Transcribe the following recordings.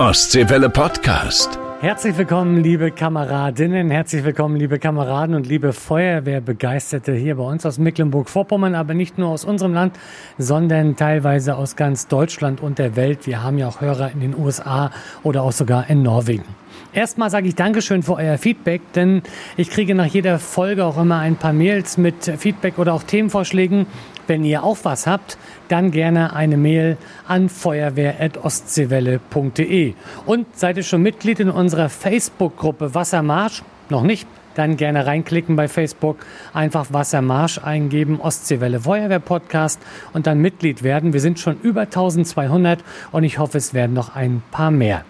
Ostseewelle Podcast. Herzlich willkommen, liebe Kameradinnen, herzlich willkommen, liebe Kameraden und liebe Feuerwehrbegeisterte hier bei uns aus Mecklenburg-Vorpommern, aber nicht nur aus unserem Land, sondern teilweise aus ganz Deutschland und der Welt. Wir haben ja auch Hörer in den USA oder auch sogar in Norwegen. Erstmal sage ich Dankeschön für euer Feedback, denn ich kriege nach jeder Folge auch immer ein paar Mails mit Feedback oder auch Themenvorschlägen. Wenn ihr auch was habt, dann gerne eine Mail an feuerwehr.ostseewelle.de. Und seid ihr schon Mitglied in unserer Facebook-Gruppe Wassermarsch? Noch nicht? Dann gerne reinklicken bei Facebook, einfach Wassermarsch eingeben, Ostseewelle Feuerwehr Podcast und dann Mitglied werden. Wir sind schon über 1200 und ich hoffe, es werden noch ein paar mehr.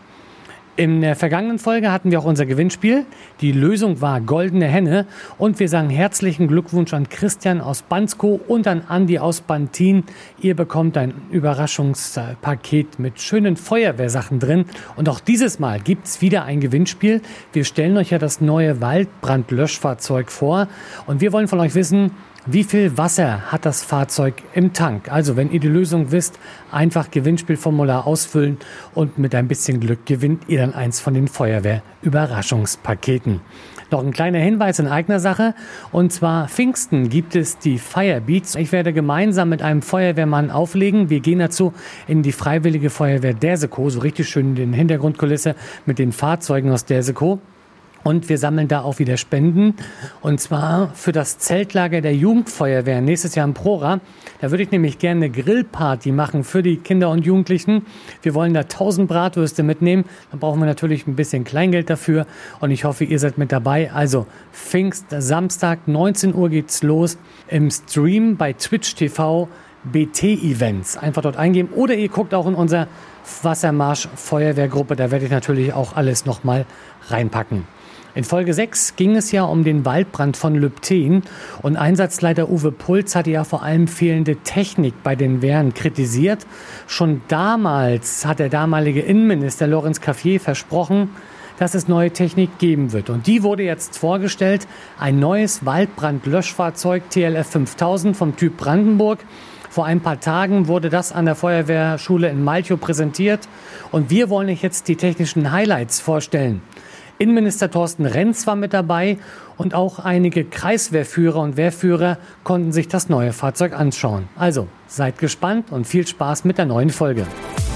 In der vergangenen Folge hatten wir auch unser Gewinnspiel. Die Lösung war Goldene Henne. Und wir sagen herzlichen Glückwunsch an Christian aus Bansko und an Andi aus Bantin. Ihr bekommt ein Überraschungspaket mit schönen Feuerwehrsachen drin. Und auch dieses Mal gibt's wieder ein Gewinnspiel. Wir stellen euch ja das neue Waldbrandlöschfahrzeug vor. Und wir wollen von euch wissen, wie viel Wasser hat das Fahrzeug im Tank? Also, wenn ihr die Lösung wisst, einfach Gewinnspielformular ausfüllen und mit ein bisschen Glück gewinnt ihr dann eins von den Feuerwehr-Überraschungspaketen. Noch ein kleiner Hinweis in eigener Sache. Und zwar Pfingsten gibt es die Firebeats. Ich werde gemeinsam mit einem Feuerwehrmann auflegen. Wir gehen dazu in die Freiwillige Feuerwehr Derseko, so richtig schön in den Hintergrundkulisse mit den Fahrzeugen aus Derseko. Und wir sammeln da auch wieder Spenden. Und zwar für das Zeltlager der Jugendfeuerwehr nächstes Jahr im Prora. Da würde ich nämlich gerne eine Grillparty machen für die Kinder und Jugendlichen. Wir wollen da 1000 Bratwürste mitnehmen. Dann brauchen wir natürlich ein bisschen Kleingeld dafür. Und ich hoffe, ihr seid mit dabei. Also Pfingst, Samstag, 19 Uhr geht's los im Stream bei Twitch TV. BT-Events. Einfach dort eingeben. Oder ihr guckt auch in unser Wassermarsch Feuerwehrgruppe. Da werde ich natürlich auch alles nochmal reinpacken. In Folge 6 ging es ja um den Waldbrand von Lübten und Einsatzleiter Uwe Puls hatte ja vor allem fehlende Technik bei den Wehren kritisiert. Schon damals hat der damalige Innenminister Lorenz Caffier versprochen, dass es neue Technik geben wird. Und die wurde jetzt vorgestellt, ein neues Waldbrandlöschfahrzeug TLF 5000 vom Typ Brandenburg. Vor ein paar Tagen wurde das an der Feuerwehrschule in Malchow präsentiert und wir wollen euch jetzt die technischen Highlights vorstellen. Innenminister Thorsten Renz war mit dabei und auch einige Kreiswehrführer und Wehrführer konnten sich das neue Fahrzeug anschauen. Also seid gespannt und viel Spaß mit der neuen Folge.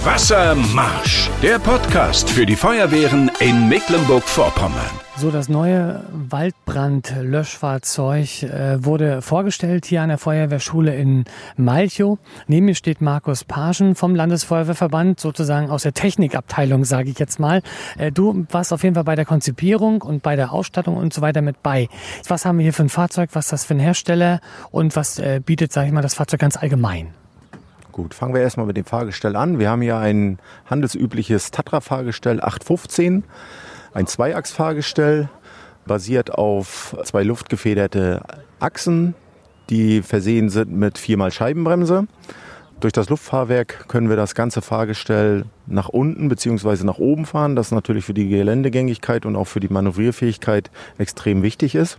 Wassermarsch, der Podcast für die Feuerwehren in Mecklenburg-Vorpommern. So, das neue Waldbrandlöschfahrzeug äh, wurde vorgestellt hier an der Feuerwehrschule in Malchow. Neben mir steht Markus Paschen vom Landesfeuerwehrverband, sozusagen aus der Technikabteilung, sage ich jetzt mal. Äh, du warst auf jeden Fall bei der Konzipierung und bei der Ausstattung und so weiter mit bei. Was haben wir hier für ein Fahrzeug, was ist das für ein Hersteller und was äh, bietet, sage ich mal, das Fahrzeug ganz allgemein? Gut, fangen wir erstmal mit dem Fahrgestell an. Wir haben hier ein handelsübliches Tatra-Fahrgestell 815 ein Zweiachsfahrgestell, basiert auf zwei luftgefederte Achsen, die versehen sind mit viermal Scheibenbremse. Durch das Luftfahrwerk können wir das ganze Fahrgestell nach unten bzw. nach oben fahren, das natürlich für die Geländegängigkeit und auch für die Manövrierfähigkeit extrem wichtig ist.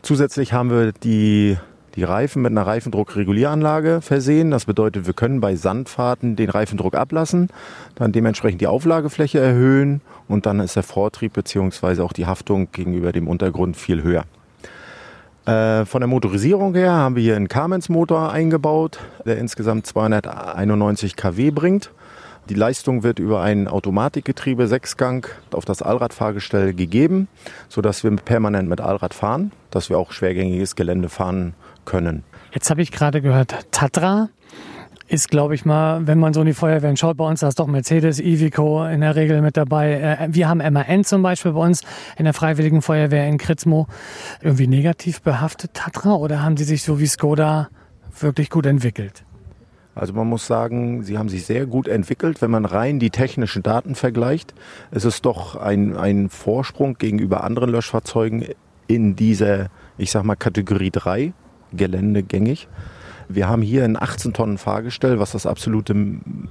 Zusätzlich haben wir die die Reifen mit einer Reifendruckregulieranlage versehen. Das bedeutet, wir können bei Sandfahrten den Reifendruck ablassen, dann dementsprechend die Auflagefläche erhöhen und dann ist der Vortrieb bzw. auch die Haftung gegenüber dem Untergrund viel höher. Äh, von der Motorisierung her haben wir hier einen Cummins Motor eingebaut, der insgesamt 291 kW bringt. Die Leistung wird über ein Automatikgetriebe Sechsgang auf das Allradfahrgestell gegeben, sodass wir permanent mit Allrad fahren, dass wir auch schwergängiges Gelände fahren können. Jetzt habe ich gerade gehört, Tatra ist, glaube ich mal, wenn man so in die Feuerwehren schaut, bei uns da ist doch Mercedes, Ivico in der Regel mit dabei. Äh, wir haben MAN zum Beispiel bei uns in der Freiwilligen Feuerwehr in Kritzmo. Irgendwie negativ behaftet Tatra oder haben die sich so wie Skoda wirklich gut entwickelt? Also man muss sagen, sie haben sich sehr gut entwickelt. Wenn man rein die technischen Daten vergleicht, es ist doch ein, ein Vorsprung gegenüber anderen Löschfahrzeugen in dieser, ich sag mal, Kategorie 3 Gelände gängig. Wir haben hier ein 18 Tonnen Fahrgestell, was das absolute,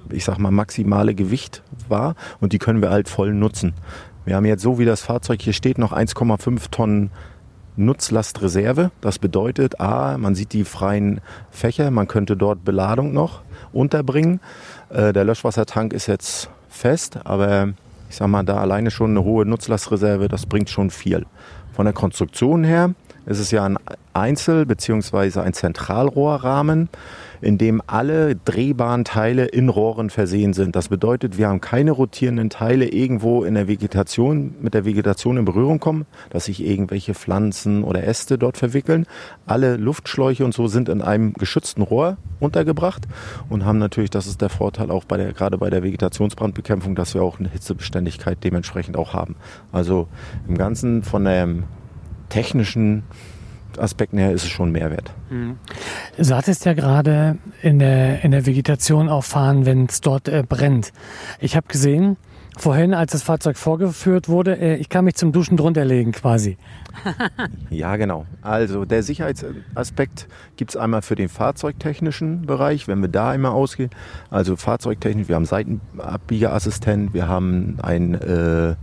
ich sag mal, maximale Gewicht war. Und die können wir halt voll nutzen. Wir haben jetzt so, wie das Fahrzeug hier steht, noch 1,5 Tonnen Nutzlastreserve. Das bedeutet, A, man sieht die freien Fächer, man könnte dort Beladung noch unterbringen. Äh, der Löschwassertank ist jetzt fest, aber ich sag mal, da alleine schon eine hohe Nutzlastreserve, das bringt schon viel. Von der Konstruktion her ist es ja ein Einzel- bzw. ein Zentralrohrrahmen in dem alle drehbaren Teile in Rohren versehen sind. Das bedeutet, wir haben keine rotierenden Teile irgendwo in der Vegetation, mit der Vegetation in Berührung kommen, dass sich irgendwelche Pflanzen oder Äste dort verwickeln. Alle Luftschläuche und so sind in einem geschützten Rohr untergebracht und haben natürlich, das ist der Vorteil auch bei der, gerade bei der Vegetationsbrandbekämpfung, dass wir auch eine Hitzebeständigkeit dementsprechend auch haben. Also im Ganzen von der technischen Aspekten her ist es schon Mehrwert. Mhm. Du sagtest ja gerade in der, in der Vegetation auch fahren, wenn es dort äh, brennt. Ich habe gesehen, vorhin, als das Fahrzeug vorgeführt wurde, äh, ich kann mich zum Duschen drunter legen quasi. ja, genau. Also der Sicherheitsaspekt gibt es einmal für den fahrzeugtechnischen Bereich, wenn wir da einmal ausgehen. Also fahrzeugtechnisch, wir haben Seitenabbiegerassistent, wir haben ein äh,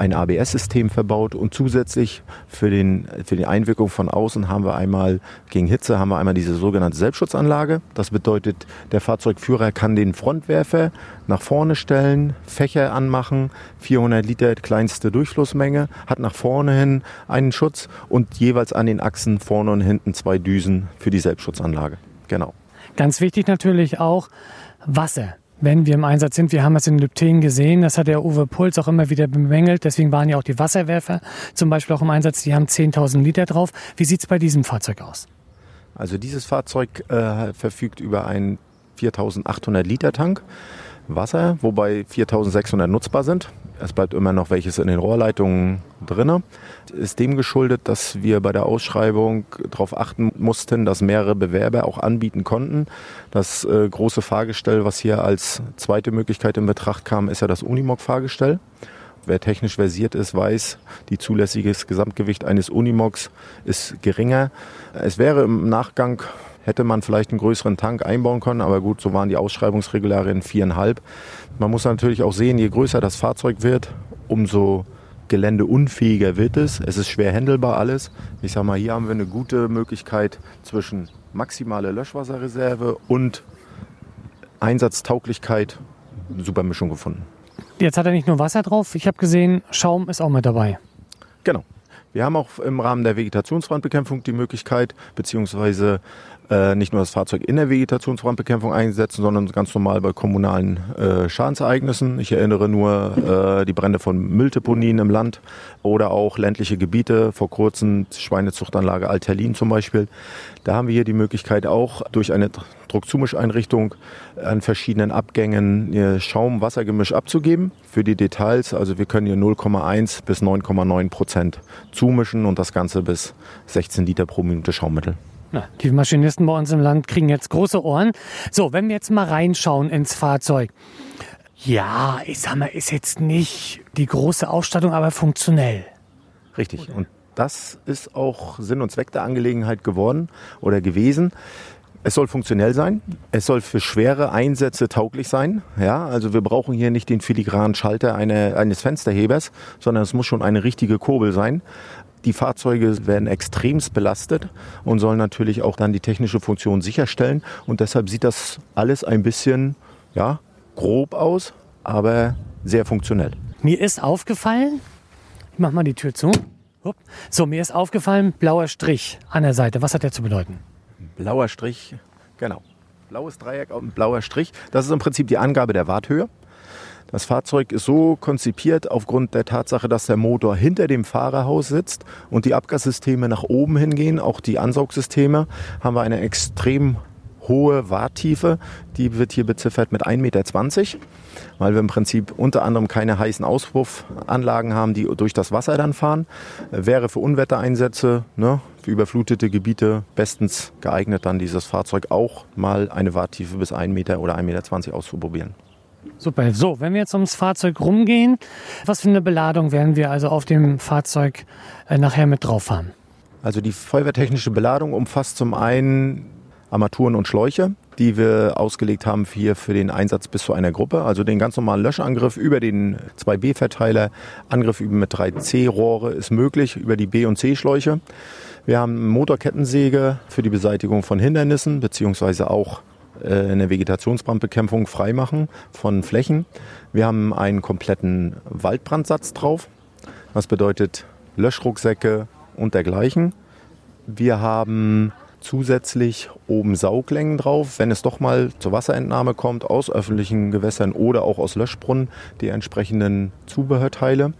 ein ABS-System verbaut und zusätzlich für, den, für die Einwirkung von außen haben wir einmal gegen Hitze haben wir einmal diese sogenannte Selbstschutzanlage. Das bedeutet, der Fahrzeugführer kann den Frontwerfer nach vorne stellen, Fächer anmachen, 400 Liter kleinste Durchflussmenge, hat nach vorne hin einen Schutz und jeweils an den Achsen vorne und hinten zwei Düsen für die Selbstschutzanlage. Genau. Ganz wichtig natürlich auch Wasser wenn wir im Einsatz sind. Wir haben es in Lübten gesehen, das hat der Uwe Puls auch immer wieder bemängelt. Deswegen waren ja auch die Wasserwerfer zum Beispiel auch im Einsatz. Die haben 10.000 Liter drauf. Wie sieht es bei diesem Fahrzeug aus? Also dieses Fahrzeug äh, verfügt über einen 4.800 Liter Tank Wasser, wobei 4.600 nutzbar sind. Es bleibt immer noch welches in den Rohrleitungen drin. Ist dem geschuldet, dass wir bei der Ausschreibung darauf achten mussten, dass mehrere Bewerber auch anbieten konnten. Das äh, große Fahrgestell, was hier als zweite Möglichkeit in Betracht kam, ist ja das Unimog-Fahrgestell. Wer technisch versiert ist, weiß, die zulässiges Gesamtgewicht eines Unimogs ist geringer. Es wäre im Nachgang hätte man vielleicht einen größeren Tank einbauen können, aber gut, so waren die Ausschreibungsregularien viereinhalb. Man muss natürlich auch sehen, je größer das Fahrzeug wird, umso geländeunfähiger wird es. Es ist schwer händelbar alles. Ich sage mal, hier haben wir eine gute Möglichkeit zwischen maximale Löschwasserreserve und Einsatztauglichkeit eine super Mischung gefunden. Jetzt hat er nicht nur Wasser drauf, ich habe gesehen, Schaum ist auch mit dabei. Genau. Wir haben auch im Rahmen der Vegetationsbrandbekämpfung die Möglichkeit, beziehungsweise äh, nicht nur das Fahrzeug in der Vegetationsbrandbekämpfung einsetzen, sondern ganz normal bei kommunalen äh, Schadensereignissen. Ich erinnere nur äh, die Brände von Mülldeponien im Land oder auch ländliche Gebiete, vor kurzem Schweinezuchtanlage Alterlin zum Beispiel. Da haben wir hier die Möglichkeit auch durch eine Druckzumischeinrichtung an verschiedenen Abgängen Schaum-Wassergemisch abzugeben für die Details. Also wir können hier 0,1 bis 9,9 Prozent zumischen und das Ganze bis 16 Liter pro Minute Schaummittel. Na, die Maschinisten bei uns im Land kriegen jetzt große Ohren. So, wenn wir jetzt mal reinschauen ins Fahrzeug. Ja, ich sag mal, ist jetzt nicht die große Ausstattung, aber funktionell. Richtig. Und das ist auch Sinn und Zweck der Angelegenheit geworden oder gewesen. Es soll funktionell sein. Es soll für schwere Einsätze tauglich sein. Ja, also wir brauchen hier nicht den filigranen Schalter eine, eines Fensterhebers, sondern es muss schon eine richtige Kurbel sein. Die Fahrzeuge werden extremst belastet und sollen natürlich auch dann die technische Funktion sicherstellen. Und deshalb sieht das alles ein bisschen ja, grob aus, aber sehr funktionell. Mir ist aufgefallen, ich mach mal die Tür zu. So, mir ist aufgefallen, blauer Strich an der Seite. Was hat der zu bedeuten? Blauer Strich, genau. Blaues Dreieck und blauer Strich. Das ist im Prinzip die Angabe der Warthöhe. Das Fahrzeug ist so konzipiert aufgrund der Tatsache, dass der Motor hinter dem Fahrerhaus sitzt und die Abgassysteme nach oben hingehen, auch die Ansaugsysteme, haben wir eine extrem hohe Warttiefe. Die wird hier beziffert mit 1,20 Meter, weil wir im Prinzip unter anderem keine heißen Auspuffanlagen haben, die durch das Wasser dann fahren. Wäre für Unwettereinsätze, ne, für überflutete Gebiete bestens geeignet, dann dieses Fahrzeug auch mal eine Warttiefe bis 1 Meter oder 1,20 Meter auszuprobieren. Super. So, wenn wir jetzt ums Fahrzeug rumgehen, was für eine Beladung werden wir also auf dem Fahrzeug äh, nachher mit drauf haben? Also die feuerwehrtechnische Beladung umfasst zum einen Armaturen und Schläuche, die wir ausgelegt haben hier für den Einsatz bis zu einer Gruppe. Also den ganz normalen Löschangriff über den 2B-Verteiler, Angriff mit 3C-Rohre ist möglich über die B- und C-Schläuche. Wir haben Motorkettensäge für die Beseitigung von Hindernissen beziehungsweise auch eine Vegetationsbrandbekämpfung freimachen von Flächen. Wir haben einen kompletten Waldbrandsatz drauf. Das bedeutet Löschrucksäcke und dergleichen. Wir haben zusätzlich oben Sauglängen drauf, wenn es doch mal zur Wasserentnahme kommt aus öffentlichen Gewässern oder auch aus Löschbrunnen, die entsprechenden Zubehörteile.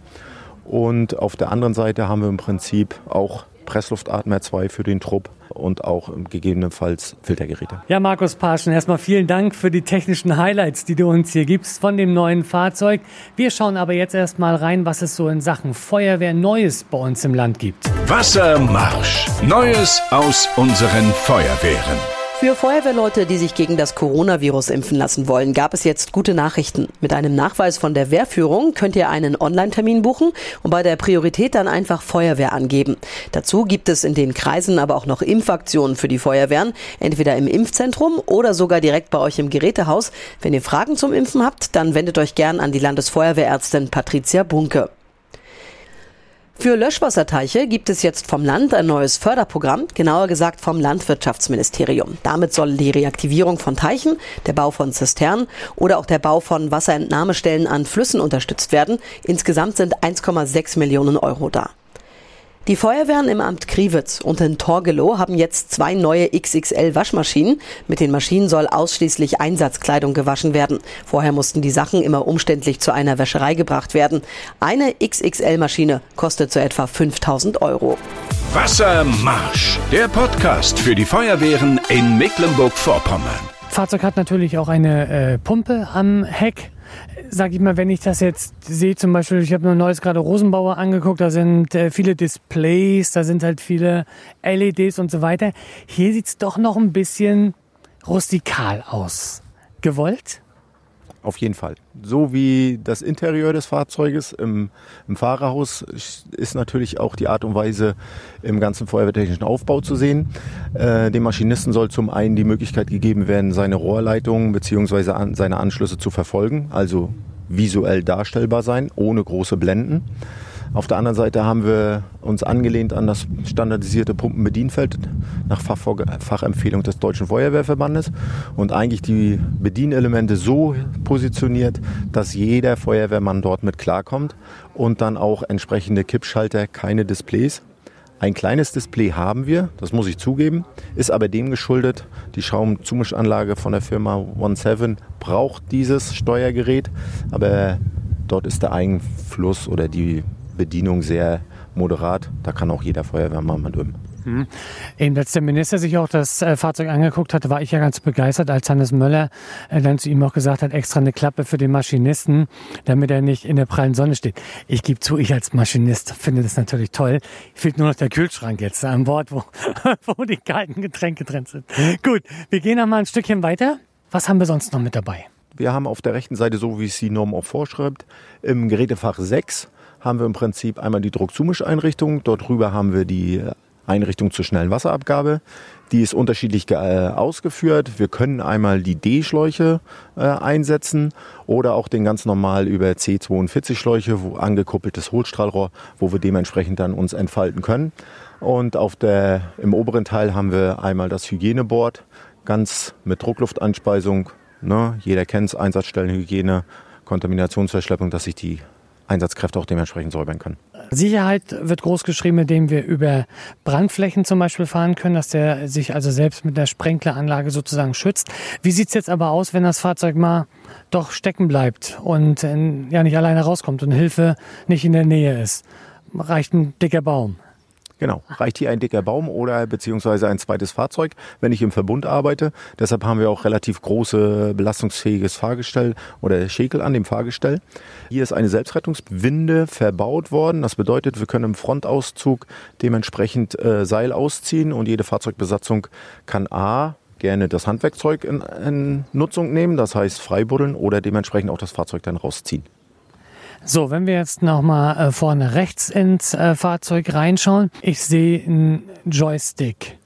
Und auf der anderen Seite haben wir im Prinzip auch Pressluftatmer 2 für den Trupp und auch gegebenenfalls Filtergeräte. Ja, Markus Parschen, erstmal vielen Dank für die technischen Highlights, die du uns hier gibst von dem neuen Fahrzeug. Wir schauen aber jetzt erstmal rein, was es so in Sachen Feuerwehr Neues bei uns im Land gibt. Wassermarsch. Neues aus unseren Feuerwehren. Für Feuerwehrleute, die sich gegen das Coronavirus impfen lassen wollen, gab es jetzt gute Nachrichten. Mit einem Nachweis von der Wehrführung könnt ihr einen Online-Termin buchen und bei der Priorität dann einfach Feuerwehr angeben. Dazu gibt es in den Kreisen aber auch noch Impfaktionen für die Feuerwehren, entweder im Impfzentrum oder sogar direkt bei euch im Gerätehaus. Wenn ihr Fragen zum Impfen habt, dann wendet euch gern an die Landesfeuerwehrärztin Patricia Bunke. Für Löschwasserteiche gibt es jetzt vom Land ein neues Förderprogramm, genauer gesagt vom Landwirtschaftsministerium. Damit soll die Reaktivierung von Teichen, der Bau von Zisternen oder auch der Bau von Wasserentnahmestellen an Flüssen unterstützt werden. Insgesamt sind 1,6 Millionen Euro da. Die Feuerwehren im Amt Kriwitz und in Torgelow haben jetzt zwei neue XXL Waschmaschinen. Mit den Maschinen soll ausschließlich Einsatzkleidung gewaschen werden. Vorher mussten die Sachen immer umständlich zu einer Wäscherei gebracht werden. Eine XXL Maschine kostet so etwa 5000 Euro. Wassermarsch, der Podcast für die Feuerwehren in Mecklenburg-Vorpommern. Fahrzeug hat natürlich auch eine äh, Pumpe am Heck sag ich mal, wenn ich das jetzt sehe, zum Beispiel, ich habe mir neues gerade Rosenbauer angeguckt, da sind äh, viele Displays, da sind halt viele LEDs und so weiter. Hier sieht es doch noch ein bisschen rustikal aus. Gewollt? Auf jeden Fall. So wie das Interieur des Fahrzeuges im, im, Fahrerhaus ist natürlich auch die Art und Weise im ganzen feuerwehrtechnischen Aufbau zu sehen. Äh, dem Maschinisten soll zum einen die Möglichkeit gegeben werden, seine Rohrleitungen bzw. An, seine Anschlüsse zu verfolgen, also visuell darstellbar sein, ohne große Blenden. Auf der anderen Seite haben wir uns angelehnt an das standardisierte Pumpenbedienfeld nach Fachempfehlung des Deutschen Feuerwehrverbandes und eigentlich die Bedienelemente so positioniert, dass jeder Feuerwehrmann dort mit klarkommt und dann auch entsprechende Kippschalter, keine Displays. Ein kleines Display haben wir, das muss ich zugeben, ist aber dem geschuldet, die Schaumzumischanlage von der Firma OneSeven braucht dieses Steuergerät, aber dort ist der Einfluss oder die Bedienung sehr moderat. Da kann auch jeder Feuerwehrmann mal drüben. Mhm. Eben als der Minister sich auch das äh, Fahrzeug angeguckt hatte, war ich ja ganz begeistert, als Hannes Möller äh, dann zu ihm auch gesagt hat, extra eine Klappe für den Maschinisten, damit er nicht in der prallen Sonne steht. Ich gebe zu, ich als Maschinist finde das natürlich toll. Fehlt nur noch der Kühlschrank jetzt an Bord, wo, wo die kalten Getränke drin sind. Gut, wir gehen noch mal ein Stückchen weiter. Was haben wir sonst noch mit dabei? Wir haben auf der rechten Seite, so wie es die Norm auch vorschreibt, im Gerätefach 6 haben wir im Prinzip einmal die Druckzumischeinrichtung. Dort drüber haben wir die Einrichtung zur schnellen Wasserabgabe. Die ist unterschiedlich äh, ausgeführt. Wir können einmal die D-Schläuche äh, einsetzen oder auch den ganz normal über C42-Schläuche, wo angekuppeltes Hohlstrahlrohr, wo wir dementsprechend dann uns entfalten können. Und auf der, im oberen Teil haben wir einmal das Hygieneboard, ganz mit Druckluftanspeisung. Ne? Jeder kennt es, Einsatzstellenhygiene, Kontaminationsverschleppung, dass sich die Einsatzkräfte auch dementsprechend säubern können. Sicherheit wird groß geschrieben, indem wir über Brandflächen zum Beispiel fahren können, dass der sich also selbst mit der Sprenkleranlage sozusagen schützt. Wie sieht es jetzt aber aus, wenn das Fahrzeug mal doch stecken bleibt und äh, ja nicht alleine rauskommt und Hilfe nicht in der Nähe ist? Reicht ein dicker Baum? Genau, reicht hier ein dicker Baum oder beziehungsweise ein zweites Fahrzeug, wenn ich im Verbund arbeite. Deshalb haben wir auch relativ große belastungsfähiges Fahrgestell oder Schäkel an dem Fahrgestell. Hier ist eine Selbstrettungswinde verbaut worden. Das bedeutet, wir können im Frontauszug dementsprechend äh, Seil ausziehen und jede Fahrzeugbesatzung kann A gerne das Handwerkzeug in, in Nutzung nehmen, das heißt freibuddeln oder dementsprechend auch das Fahrzeug dann rausziehen. So, wenn wir jetzt nochmal äh, vorne rechts ins äh, Fahrzeug reinschauen, ich sehe einen Joystick.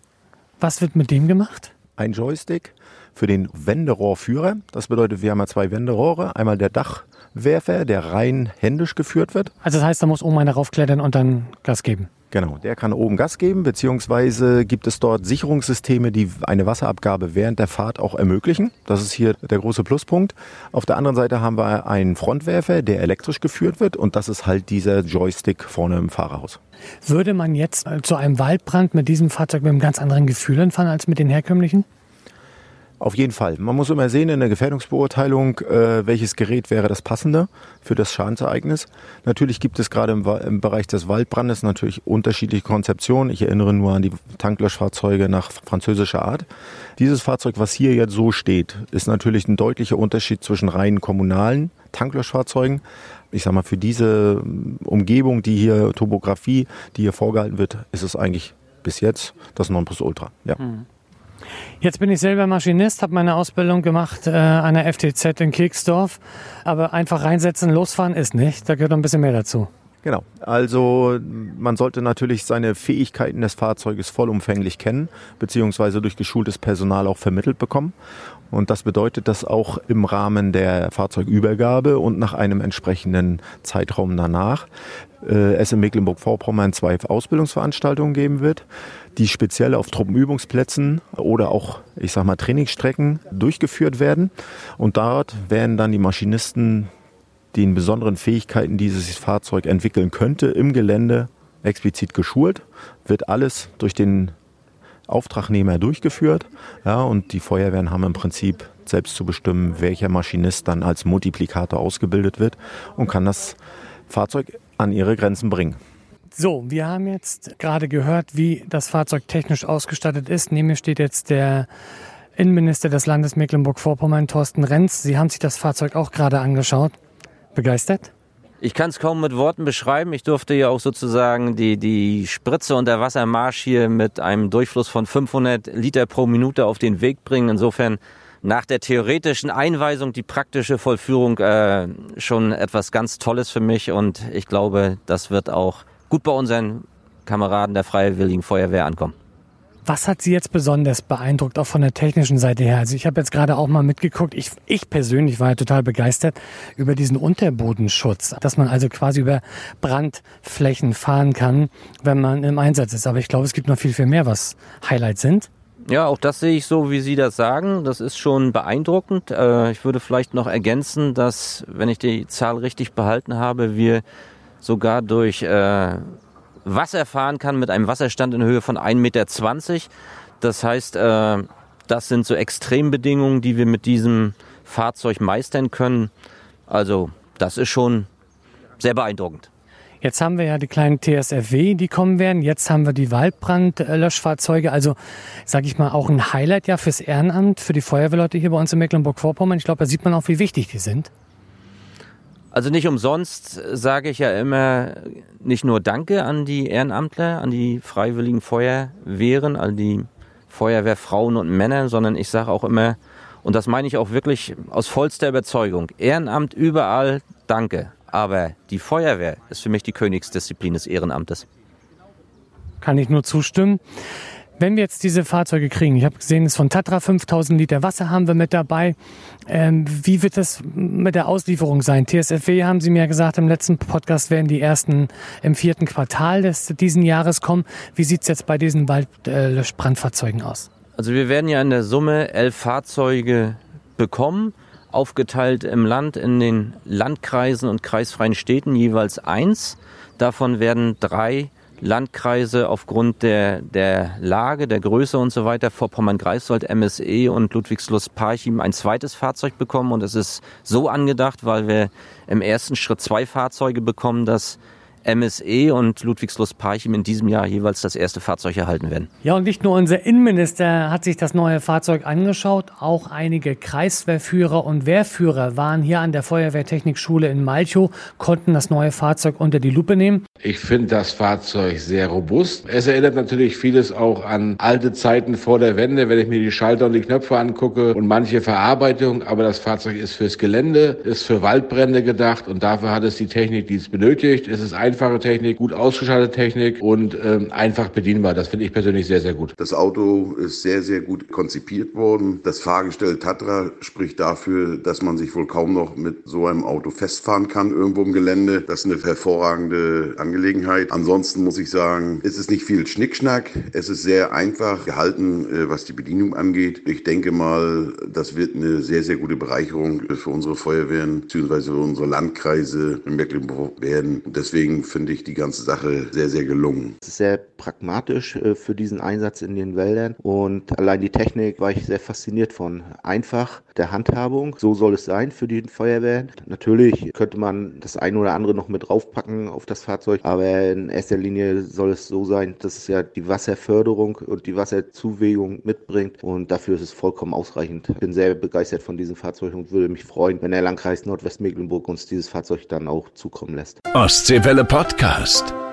Was wird mit dem gemacht? Ein Joystick für den Wenderohrführer. Das bedeutet, wir haben ja zwei Wenderohre. Einmal der Dachwerfer, der rein händisch geführt wird. Also das heißt, da muss oben einer raufklettern und dann Gas geben. Genau, der kann oben Gas geben, beziehungsweise gibt es dort Sicherungssysteme, die eine Wasserabgabe während der Fahrt auch ermöglichen. Das ist hier der große Pluspunkt. Auf der anderen Seite haben wir einen Frontwerfer, der elektrisch geführt wird und das ist halt dieser Joystick vorne im Fahrerhaus. Würde man jetzt zu einem Waldbrand mit diesem Fahrzeug mit einem ganz anderen Gefühl entfahren als mit den herkömmlichen? Auf jeden Fall. Man muss immer sehen in der Gefährdungsbeurteilung, äh, welches Gerät wäre das passende für das Schadensereignis. Natürlich gibt es gerade im, im, Bereich des Waldbrandes natürlich unterschiedliche Konzeptionen. Ich erinnere nur an die Tanklöschfahrzeuge nach französischer Art. Dieses Fahrzeug, was hier jetzt so steht, ist natürlich ein deutlicher Unterschied zwischen reinen kommunalen Tanklöschfahrzeugen. Ich sage mal, für diese Umgebung, die hier Topografie, die hier vorgehalten wird, ist es eigentlich bis jetzt das Nonplusultra. Ja. Mhm. Jetzt bin ich selber Maschinist, habe meine Ausbildung gemacht äh, an der FTZ in Keksdorf. Aber einfach reinsetzen, losfahren ist nicht. Da gehört noch ein bisschen mehr dazu. Genau. Also man sollte natürlich seine Fähigkeiten des Fahrzeuges vollumfänglich kennen, beziehungsweise durch geschultes Personal auch vermittelt bekommen. Und das bedeutet, dass auch im Rahmen der Fahrzeugübergabe und nach einem entsprechenden Zeitraum danach äh, es in Mecklenburg-Vorpommern zwei Ausbildungsveranstaltungen geben wird, die speziell auf Truppenübungsplätzen oder auch, ich sag mal, Trainingsstrecken durchgeführt werden. Und dort werden dann die Maschinisten den besonderen Fähigkeiten, die dieses Fahrzeug entwickeln könnte, im Gelände explizit geschult. Wird alles durch den Auftragnehmer durchgeführt. Ja, und die Feuerwehren haben im Prinzip selbst zu bestimmen, welcher Maschinist dann als Multiplikator ausgebildet wird und kann das Fahrzeug an ihre Grenzen bringen. So, wir haben jetzt gerade gehört, wie das Fahrzeug technisch ausgestattet ist. Neben mir steht jetzt der Innenminister des Landes Mecklenburg-Vorpommern, Thorsten Renz. Sie haben sich das Fahrzeug auch gerade angeschaut. Begeistert? Ich kann es kaum mit Worten beschreiben. Ich durfte ja auch sozusagen die, die Spritze und der Wassermarsch hier mit einem Durchfluss von 500 Liter pro Minute auf den Weg bringen. Insofern nach der theoretischen Einweisung die praktische Vollführung äh, schon etwas ganz Tolles für mich und ich glaube, das wird auch gut bei unseren Kameraden der Freiwilligen Feuerwehr ankommen. Was hat Sie jetzt besonders beeindruckt, auch von der technischen Seite her? Also ich habe jetzt gerade auch mal mitgeguckt. Ich, ich persönlich war ja total begeistert über diesen Unterbodenschutz, dass man also quasi über Brandflächen fahren kann, wenn man im Einsatz ist. Aber ich glaube, es gibt noch viel, viel mehr, was Highlights sind. Ja, auch das sehe ich so, wie Sie das sagen. Das ist schon beeindruckend. Äh, ich würde vielleicht noch ergänzen, dass, wenn ich die Zahl richtig behalten habe, wir sogar durch äh, Wasser fahren kann mit einem Wasserstand in Höhe von 1,20 Meter. Das heißt, äh, das sind so Extrembedingungen, die wir mit diesem Fahrzeug meistern können. Also das ist schon sehr beeindruckend. Jetzt haben wir ja die kleinen TSFW, die kommen werden. Jetzt haben wir die Waldbrandlöschfahrzeuge. Also, sage ich mal, auch ein Highlight ja fürs Ehrenamt, für die Feuerwehrleute hier bei uns in Mecklenburg-Vorpommern. Ich glaube, da sieht man auch, wie wichtig die sind. Also nicht umsonst sage ich ja immer nicht nur Danke an die Ehrenamtler, an die freiwilligen Feuerwehren, an die Feuerwehrfrauen und Männer, sondern ich sage auch immer, und das meine ich auch wirklich aus vollster Überzeugung, Ehrenamt überall Danke. Aber die Feuerwehr ist für mich die Königsdisziplin des Ehrenamtes. Kann ich nur zustimmen. Wenn wir jetzt diese Fahrzeuge kriegen, ich habe gesehen, es ist von Tatra 5000 Liter Wasser haben wir mit dabei. Ähm, wie wird das mit der Auslieferung sein? TSFW haben Sie mir gesagt, im letzten Podcast werden die ersten im vierten Quartal des, diesen Jahres kommen. Wie sieht es jetzt bei diesen Waldlöschbrandfahrzeugen aus? Also wir werden ja in der Summe elf Fahrzeuge bekommen, aufgeteilt im Land in den Landkreisen und kreisfreien Städten jeweils eins. Davon werden drei Landkreise aufgrund der, der Lage, der Größe und so weiter, Vorpommern-Greifswald, MSE und Ludwigslust-Parchim ein zweites Fahrzeug bekommen. Und es ist so angedacht, weil wir im ersten Schritt zwei Fahrzeuge bekommen, dass MSE und Ludwigslust-Parchim in diesem Jahr jeweils das erste Fahrzeug erhalten werden. Ja, und nicht nur unser Innenminister hat sich das neue Fahrzeug angeschaut, auch einige Kreiswehrführer und Wehrführer waren hier an der Feuerwehrtechnikschule in Malchow, konnten das neue Fahrzeug unter die Lupe nehmen. Ich finde das Fahrzeug sehr robust. Es erinnert natürlich vieles auch an alte Zeiten vor der Wende, wenn ich mir die Schalter und die Knöpfe angucke und manche Verarbeitung. Aber das Fahrzeug ist fürs Gelände, ist für Waldbrände gedacht und dafür hat es die Technik, die es benötigt. Es ist ein einfache Technik, gut ausgestaltete Technik und ähm, einfach bedienbar. Das finde ich persönlich sehr, sehr gut. Das Auto ist sehr, sehr gut konzipiert worden. Das Fahrgestell Tatra spricht dafür, dass man sich wohl kaum noch mit so einem Auto festfahren kann irgendwo im Gelände. Das ist eine hervorragende Angelegenheit. Ansonsten muss ich sagen, es ist nicht viel Schnickschnack. Es ist sehr einfach gehalten, äh, was die Bedienung angeht. Ich denke mal, das wird eine sehr, sehr gute Bereicherung für unsere Feuerwehren bzw. unsere Landkreise in Mecklenburg werden. deswegen finde ich die ganze Sache sehr, sehr gelungen. Es ist sehr pragmatisch äh, für diesen Einsatz in den Wäldern und allein die Technik war ich sehr fasziniert von. Einfach der Handhabung, so soll es sein für die Feuerwehren. Natürlich könnte man das eine oder andere noch mit draufpacken auf das Fahrzeug, aber in erster Linie soll es so sein, dass es ja die Wasserförderung und die Wasserzuwägung mitbringt und dafür ist es vollkommen ausreichend. Ich bin sehr begeistert von diesem Fahrzeug und würde mich freuen, wenn der Landkreis Nordwestmecklenburg uns dieses Fahrzeug dann auch zukommen lässt. Ostseewelle Podcast.